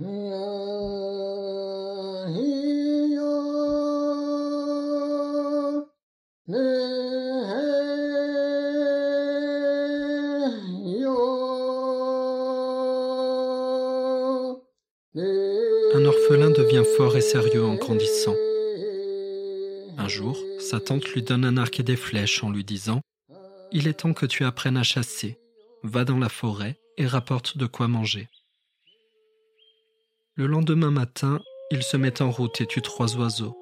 Un orphelin devient fort et sérieux en grandissant. Un jour, sa tante lui donne un arc et des flèches en lui disant ⁇ Il est temps que tu apprennes à chasser. Va dans la forêt et rapporte de quoi manger. Le lendemain matin, il se met en route et tue trois oiseaux.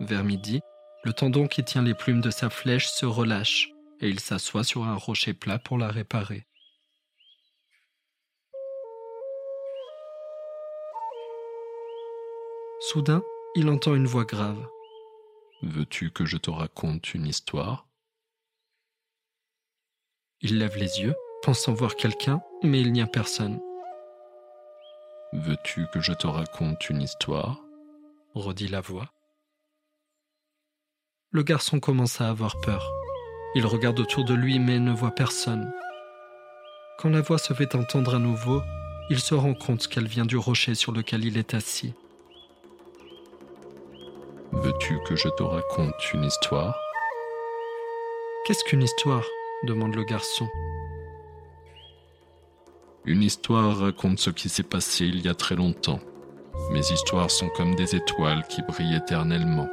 Vers midi, le tendon qui tient les plumes de sa flèche se relâche et il s'assoit sur un rocher plat pour la réparer. Soudain, il entend une voix grave. Veux-tu que je te raconte une histoire? Il lève les yeux, pensant voir quelqu'un, mais il n'y a personne. Veux-tu que je te raconte une histoire? Redit la voix. Le garçon commence à avoir peur. Il regarde autour de lui mais ne voit personne. Quand la voix se fait entendre à nouveau, il se rend compte qu'elle vient du rocher sur lequel il est assis. Veux-tu que je te raconte une histoire? Qu'est-ce qu'une histoire? demande le garçon. Une histoire raconte ce qui s'est passé il y a très longtemps. Mes histoires sont comme des étoiles qui brillent éternellement.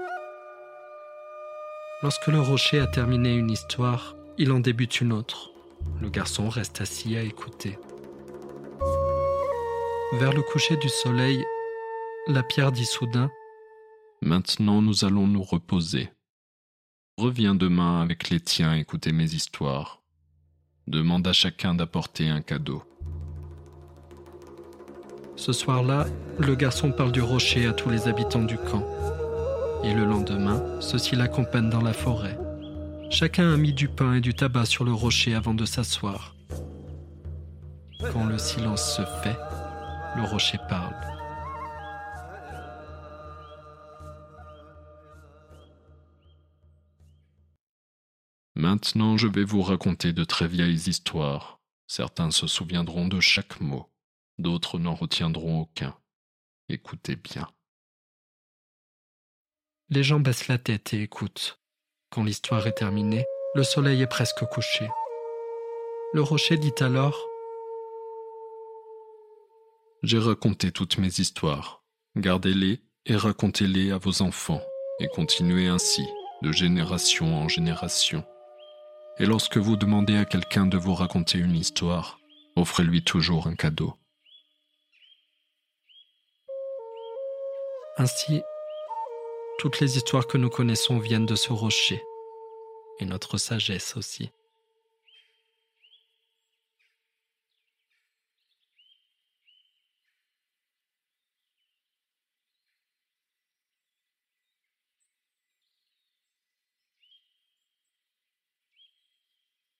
Lorsque le rocher a terminé une histoire, il en débute une autre. Le garçon reste assis à écouter. Vers le coucher du soleil, la pierre dit soudain Maintenant nous allons nous reposer. Reviens demain avec les tiens écouter mes histoires. Demande à chacun d'apporter un cadeau. Ce soir-là, le garçon parle du rocher à tous les habitants du camp. Et le lendemain, ceux-ci l'accompagnent dans la forêt. Chacun a mis du pain et du tabac sur le rocher avant de s'asseoir. Quand le silence se fait, le rocher parle. Maintenant, je vais vous raconter de très vieilles histoires. Certains se souviendront de chaque mot, d'autres n'en retiendront aucun. Écoutez bien. Les gens baissent la tête et écoutent. Quand l'histoire est terminée, le soleil est presque couché. Le rocher dit alors J'ai raconté toutes mes histoires. Gardez-les et racontez-les à vos enfants, et continuez ainsi, de génération en génération. Et lorsque vous demandez à quelqu'un de vous raconter une histoire, offrez-lui toujours un cadeau. Ainsi, toutes les histoires que nous connaissons viennent de ce rocher, et notre sagesse aussi.